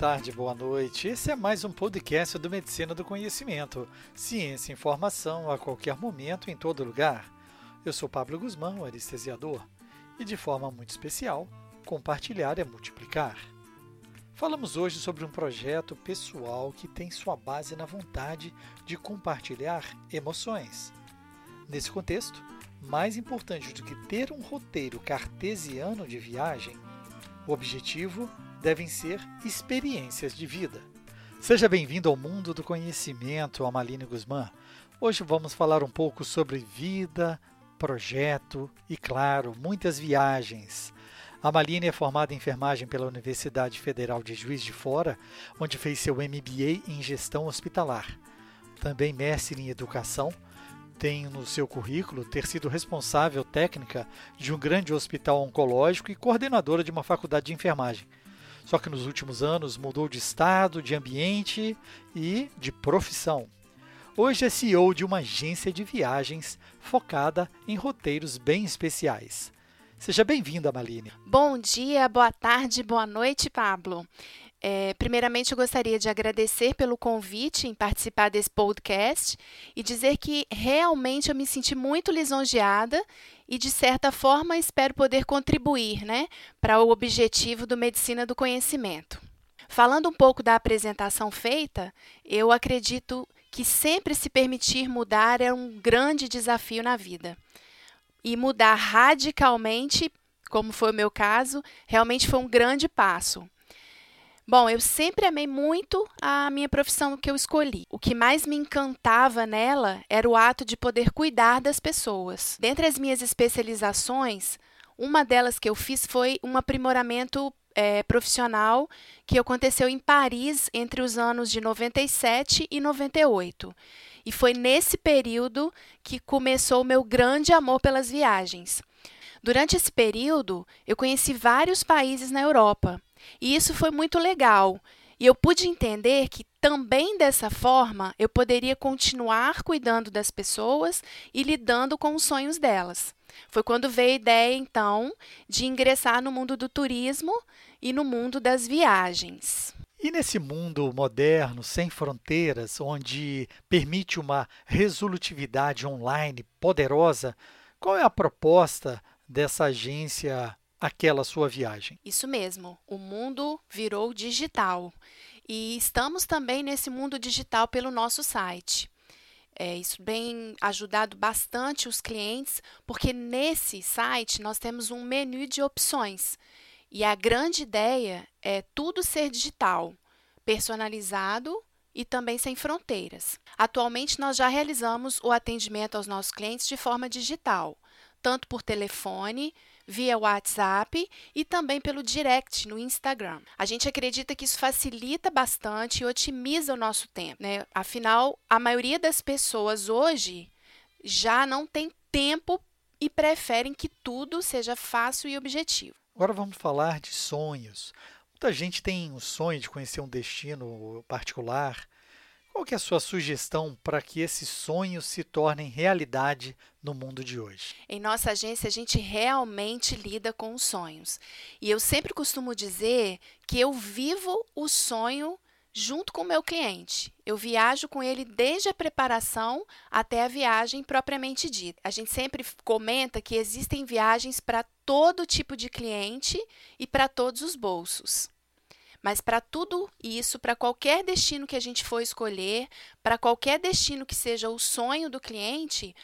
tarde, boa noite. Esse é mais um podcast do Medicina do Conhecimento. Ciência e informação a qualquer momento, em todo lugar. Eu sou Pablo Guzmão, anestesiador, e de forma muito especial, compartilhar é multiplicar. Falamos hoje sobre um projeto pessoal que tem sua base na vontade de compartilhar emoções. Nesse contexto, mais importante do que ter um roteiro cartesiano de viagem, o objetivo devem ser experiências de vida. Seja bem-vindo ao mundo do conhecimento, Amaline Guzmán. Hoje vamos falar um pouco sobre vida, projeto e, claro, muitas viagens. A Maline é formada em enfermagem pela Universidade Federal de Juiz de Fora, onde fez seu MBA em gestão hospitalar. Também mestre em educação, tem no seu currículo ter sido responsável técnica de um grande hospital oncológico e coordenadora de uma faculdade de enfermagem. Só que nos últimos anos mudou de estado, de ambiente e de profissão. Hoje é CEO de uma agência de viagens focada em roteiros bem especiais. Seja bem-vinda, Maline. Bom dia, boa tarde, boa noite, Pablo. É, primeiramente, eu gostaria de agradecer pelo convite em participar desse podcast e dizer que realmente eu me senti muito lisonjeada e, de certa forma, espero poder contribuir né, para o objetivo do Medicina do Conhecimento. Falando um pouco da apresentação feita, eu acredito que sempre se permitir mudar é um grande desafio na vida. E mudar radicalmente, como foi o meu caso, realmente foi um grande passo. Bom, eu sempre amei muito a minha profissão que eu escolhi. O que mais me encantava nela era o ato de poder cuidar das pessoas. Dentre as minhas especializações, uma delas que eu fiz foi um aprimoramento é, profissional que aconteceu em Paris entre os anos de 97 e 98. E foi nesse período que começou o meu grande amor pelas viagens. Durante esse período, eu conheci vários países na Europa. E isso foi muito legal. E eu pude entender que também dessa forma eu poderia continuar cuidando das pessoas e lidando com os sonhos delas. Foi quando veio a ideia, então, de ingressar no mundo do turismo e no mundo das viagens. E nesse mundo moderno, sem fronteiras, onde permite uma resolutividade online poderosa, qual é a proposta dessa agência aquela sua viagem. Isso mesmo, o mundo virou digital e estamos também nesse mundo digital pelo nosso site. É, isso tem ajudado bastante os clientes, porque nesse site nós temos um menu de opções. E a grande ideia é tudo ser digital, personalizado e também sem fronteiras. Atualmente nós já realizamos o atendimento aos nossos clientes de forma digital, tanto por telefone, via WhatsApp e também pelo direct no Instagram. A gente acredita que isso facilita bastante e otimiza o nosso tempo, né? Afinal, a maioria das pessoas hoje já não tem tempo e preferem que tudo seja fácil e objetivo. Agora vamos falar de sonhos. Muita gente tem o sonho de conhecer um destino particular, qual que é a sua sugestão para que esses sonhos se tornem realidade no mundo de hoje? Em nossa agência, a gente realmente lida com os sonhos. E eu sempre costumo dizer que eu vivo o sonho junto com o meu cliente. Eu viajo com ele desde a preparação até a viagem propriamente dita. A gente sempre comenta que existem viagens para todo tipo de cliente e para todos os bolsos. Mas para tudo isso, para qualquer destino que a gente for escolher, para qualquer destino que seja o sonho do cliente,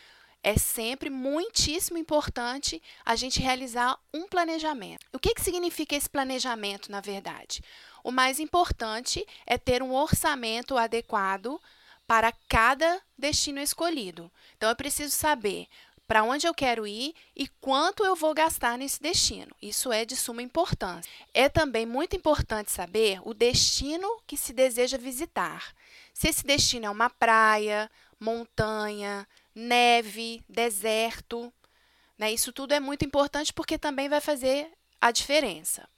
é sempre muitíssimo importante a gente realizar um planejamento. O que, que significa esse planejamento, na verdade? O mais importante é ter um orçamento adequado para cada destino escolhido. Então, eu preciso saber para onde eu quero ir e quanto eu vou gastar nesse destino. Isso é de suma importância. É também muito importante saber o destino que se deseja visitar. Se esse destino é uma praia, montanha, neve, deserto, né? Isso tudo é muito importante porque também vai fazer a diferença.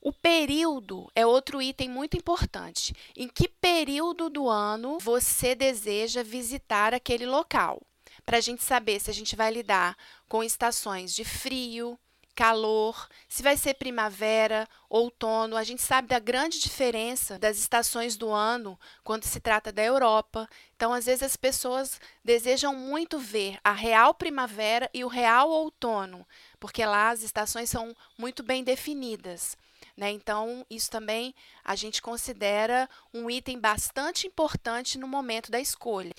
O período é outro item muito importante. Em que período do ano você deseja visitar aquele local? Para a gente saber se a gente vai lidar com estações de frio, calor, se vai ser primavera, outono. A gente sabe da grande diferença das estações do ano quando se trata da Europa. Então, às vezes, as pessoas desejam muito ver a real primavera e o real outono, porque lá as estações são muito bem definidas. Né? Então, isso também a gente considera um item bastante importante no momento da escolha.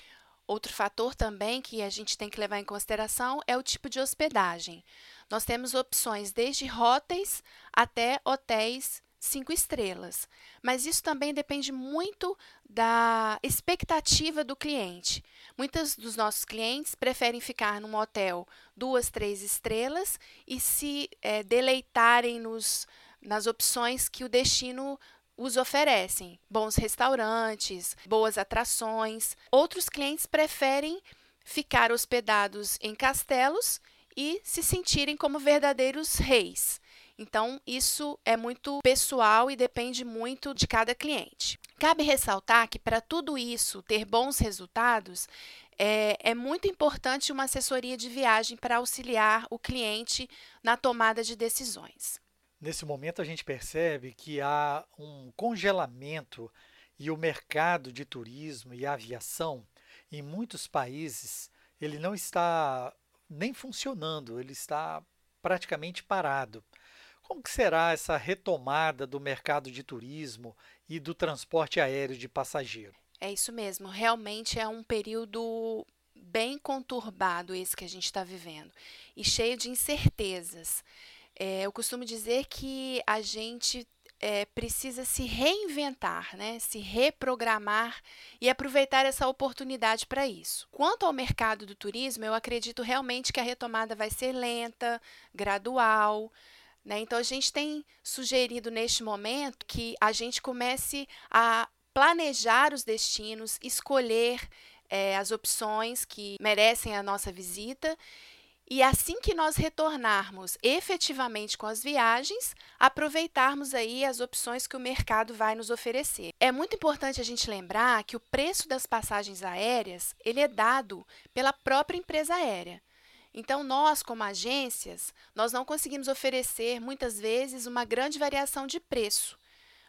Outro fator também que a gente tem que levar em consideração é o tipo de hospedagem. Nós temos opções desde hóteis até hotéis cinco estrelas. Mas isso também depende muito da expectativa do cliente. Muitos dos nossos clientes preferem ficar num hotel duas, três estrelas e se é, deleitarem nos nas opções que o destino os oferecem, bons restaurantes, boas atrações. Outros clientes preferem ficar hospedados em castelos e se sentirem como verdadeiros reis. Então, isso é muito pessoal e depende muito de cada cliente. Cabe ressaltar que, para tudo isso ter bons resultados, é, é, muito importante uma assessoria de viagem para auxiliar o cliente na tomada de decisões. Nesse momento, a gente percebe que há um congelamento e o mercado de turismo e aviação, em muitos países, ele não está nem funcionando, ele está praticamente parado. Como será essa retomada do mercado de turismo e do transporte aéreo de passageiro? É isso mesmo, realmente é um período bem conturbado esse que a gente está vivendo e cheio de incertezas. É, eu costumo dizer que a gente é, precisa se reinventar, né? se reprogramar e aproveitar essa oportunidade para isso. Quanto ao mercado do turismo, eu acredito realmente que a retomada vai ser lenta, gradual. Né? Então, a gente tem sugerido neste momento que a gente comece a planejar os destinos, escolher é, as opções que merecem a nossa visita e assim que nós retornarmos efetivamente com as viagens, aproveitarmos aí as opções que o mercado vai nos oferecer. É muito importante a gente lembrar que o preço das passagens aéreas, ele é dado pela própria empresa aérea. Então, nós, como agências, nós não conseguimos oferecer, muitas vezes, uma grande variação de preço,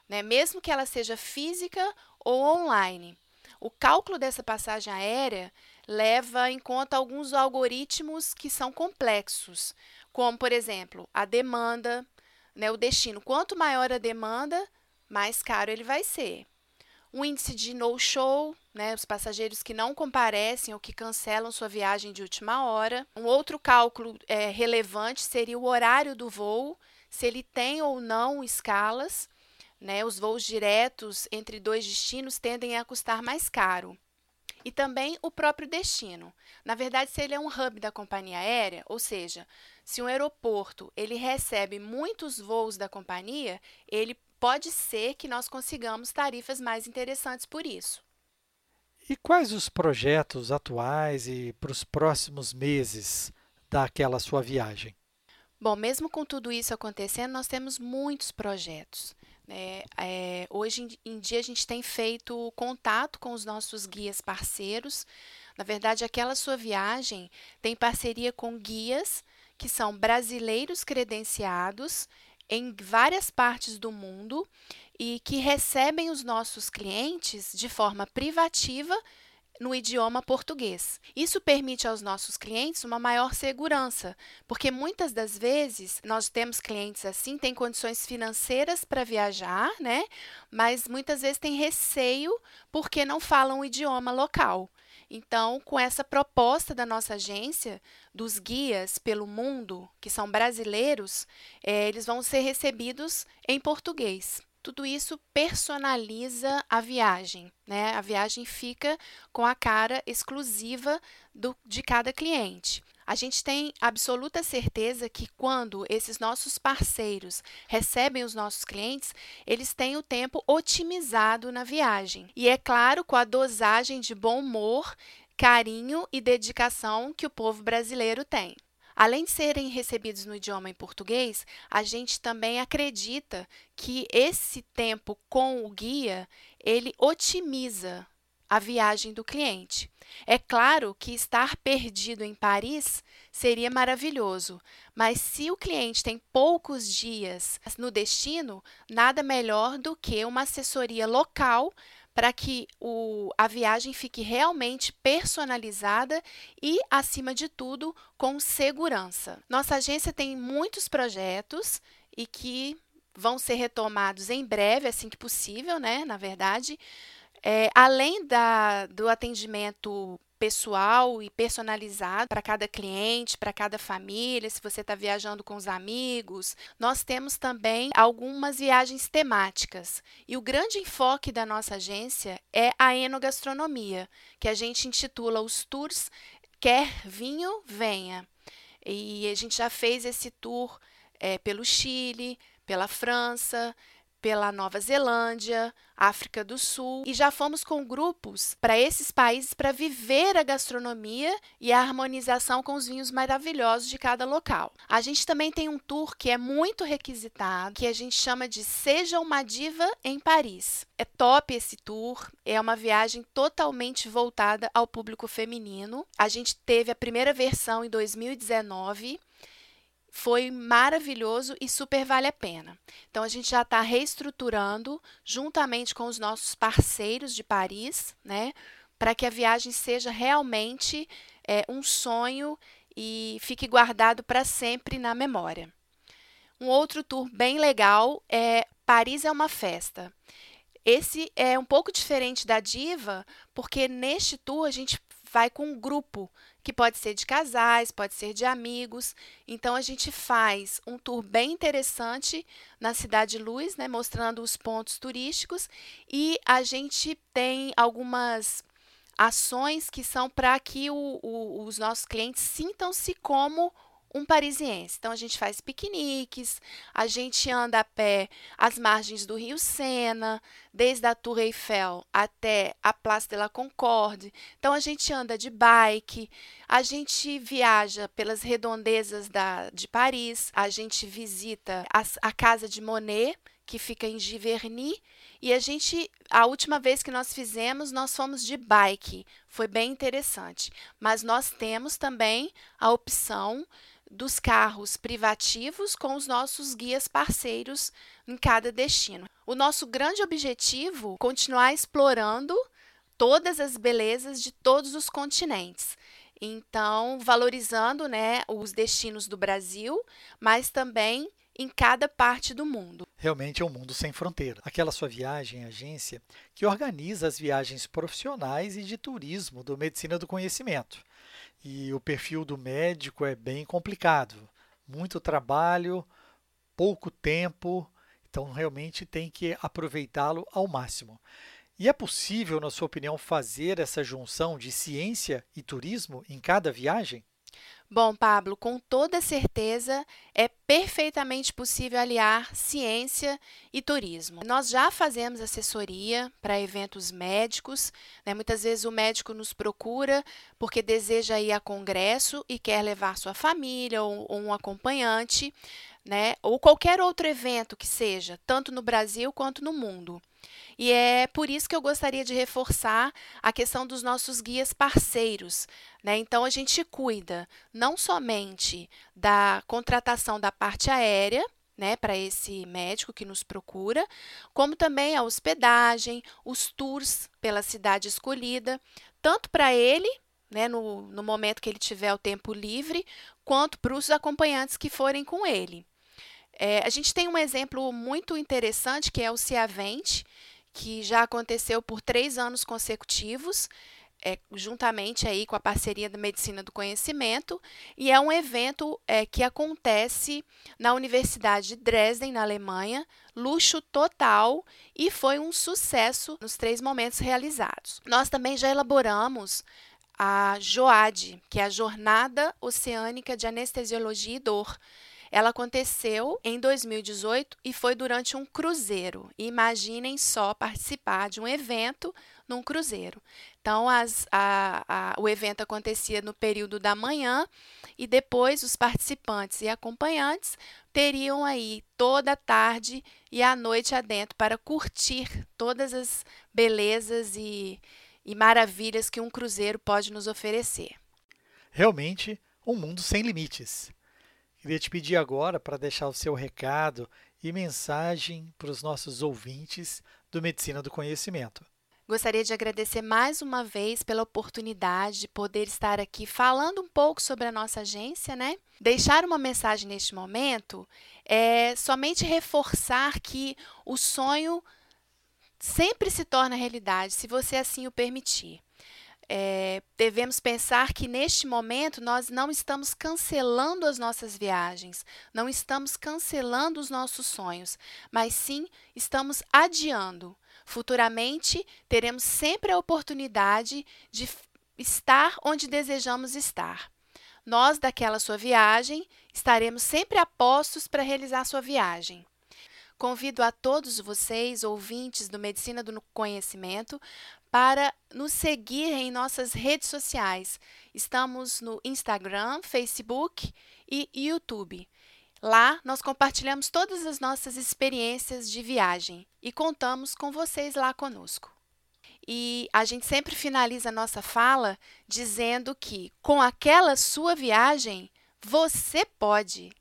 né? mesmo que ela seja física ou online. O cálculo dessa passagem aérea leva em conta alguns algoritmos que são complexos, como, por exemplo, a demanda, né, o destino. Quanto maior a demanda, mais caro ele vai ser. O índice de no-show, né, os passageiros que não comparecem ou que cancelam sua viagem de última hora. Um outro cálculo é, relevante seria o horário do voo, se ele tem ou não escalas. Né, os voos diretos entre dois destinos tendem a custar mais caro e também o próprio destino. Na verdade, se ele é um hub da companhia aérea, ou seja, se um aeroporto ele recebe muitos voos da companhia, ele pode ser que nós consigamos tarifas mais interessantes por isso. E quais os projetos atuais e para os próximos meses daquela sua viagem? Bom, mesmo com tudo isso acontecendo, nós temos muitos projetos. É, é, hoje em dia a gente tem feito contato com os nossos guias parceiros. Na verdade, aquela sua viagem tem parceria com guias que são brasileiros credenciados em várias partes do mundo e que recebem os nossos clientes de forma privativa no idioma português. Isso permite aos nossos clientes uma maior segurança, porque muitas das vezes nós temos clientes assim, têm condições financeiras para viajar, né? Mas muitas vezes têm receio porque não falam o idioma local. Então, com essa proposta da nossa agência, dos guias pelo mundo, que são brasileiros, é, eles vão ser recebidos em português. Tudo isso personaliza a viagem, né? A viagem fica com a cara exclusiva do, de cada cliente. A gente tem absoluta certeza que quando esses nossos parceiros recebem os nossos clientes, eles têm o tempo otimizado na viagem. E é claro, com a dosagem de bom humor, carinho e dedicação que o povo brasileiro tem. Além de serem recebidos no idioma em português, a gente também acredita que esse tempo com o guia, ele otimiza a viagem do cliente. É claro que estar perdido em Paris seria maravilhoso, mas se o cliente tem poucos dias no destino, nada melhor do que uma assessoria local para que o, a viagem fique realmente personalizada e, acima de tudo, com segurança. Nossa agência tem muitos projetos e que vão ser retomados em breve, assim que possível, né? Na verdade, é, além da, do atendimento pessoal e personalizado para cada cliente, para cada família, se você está viajando com os amigos. Nós temos também algumas viagens temáticas. E o grande enfoque da nossa agência é a enogastronomia, que a gente intitula os tours Quer Vinho, Venha. E a gente já fez esse tour é, pelo Chile, pela França, pela Nova Zelândia, África do Sul e já fomos com grupos para esses países para viver a gastronomia e a harmonização com os vinhos maravilhosos de cada local. A gente também tem um tour que é muito requisitado, que a gente chama de Seja uma Diva em Paris. É top esse tour, é uma viagem totalmente voltada ao público feminino. A gente teve a primeira versão em 2019 foi maravilhoso e super vale a pena. Então, a gente já está reestruturando, juntamente com os nossos parceiros de Paris, né, para que a viagem seja realmente é, um sonho e fique guardado para sempre na memória. Um outro tour bem legal é Paris é uma festa. Esse é um pouco diferente da Diva, porque neste tour a gente vai com um grupo que pode ser de casais, pode ser de amigos. Então a gente faz um tour bem interessante na Cidade Luz, né, mostrando os pontos turísticos e a gente tem algumas ações que são para que o, o, os nossos clientes sintam-se como um parisiense. Então a gente faz piqueniques, a gente anda a pé às margens do Rio Sena, desde a Tour Eiffel até a Place de la Concorde. Então a gente anda de bike, a gente viaja pelas redondezas da, de Paris, a gente visita a, a casa de Monet, que fica em Giverny, e a gente, a última vez que nós fizemos, nós fomos de bike. Foi bem interessante. Mas nós temos também a opção dos carros privativos com os nossos guias parceiros em cada destino. O nosso grande objetivo é continuar explorando todas as belezas de todos os continentes. Então, valorizando né, os destinos do Brasil, mas também em cada parte do mundo. Realmente é um mundo sem fronteira. Aquela sua viagem, agência, que organiza as viagens profissionais e de turismo do Medicina do Conhecimento. E o perfil do médico é bem complicado. Muito trabalho, pouco tempo, então realmente tem que aproveitá-lo ao máximo. E é possível, na sua opinião, fazer essa junção de ciência e turismo em cada viagem? Bom, Pablo, com toda certeza é perfeitamente possível aliar ciência e turismo. Nós já fazemos assessoria para eventos médicos, né? muitas vezes o médico nos procura porque deseja ir a congresso e quer levar sua família ou, ou um acompanhante, né? ou qualquer outro evento que seja, tanto no Brasil quanto no mundo. E é por isso que eu gostaria de reforçar a questão dos nossos guias parceiros. Né? Então, a gente cuida não somente da contratação da parte aérea, né, para esse médico que nos procura, como também a hospedagem, os tours pela cidade escolhida, tanto para ele, né, no, no momento que ele tiver o tempo livre, quanto para os acompanhantes que forem com ele. É, a gente tem um exemplo muito interessante que é o Ciavente, que já aconteceu por três anos consecutivos, é, juntamente aí com a parceria da Medicina do Conhecimento, e é um evento é, que acontece na Universidade de Dresden, na Alemanha, luxo total e foi um sucesso nos três momentos realizados. Nós também já elaboramos a JOAD, que é a Jornada Oceânica de Anestesiologia e Dor, ela aconteceu em 2018 e foi durante um cruzeiro. Imaginem só participar de um evento num cruzeiro. Então, as, a, a, o evento acontecia no período da manhã e depois os participantes e acompanhantes teriam aí toda a tarde e a noite adentro para curtir todas as belezas e, e maravilhas que um cruzeiro pode nos oferecer. Realmente, um mundo sem limites. Queria te pedir agora para deixar o seu recado e mensagem para os nossos ouvintes do Medicina do Conhecimento. Gostaria de agradecer mais uma vez pela oportunidade de poder estar aqui falando um pouco sobre a nossa agência, né? Deixar uma mensagem neste momento é somente reforçar que o sonho sempre se torna realidade, se você assim o permitir. É, devemos pensar que neste momento nós não estamos cancelando as nossas viagens, não estamos cancelando os nossos sonhos, mas sim estamos adiando. Futuramente teremos sempre a oportunidade de estar onde desejamos estar. Nós, daquela sua viagem, estaremos sempre a postos para realizar sua viagem. Convido a todos vocês, ouvintes do Medicina do Conhecimento, para nos seguir em nossas redes sociais. Estamos no Instagram, Facebook e YouTube. Lá nós compartilhamos todas as nossas experiências de viagem e contamos com vocês lá conosco. E a gente sempre finaliza a nossa fala dizendo que com aquela sua viagem você pode.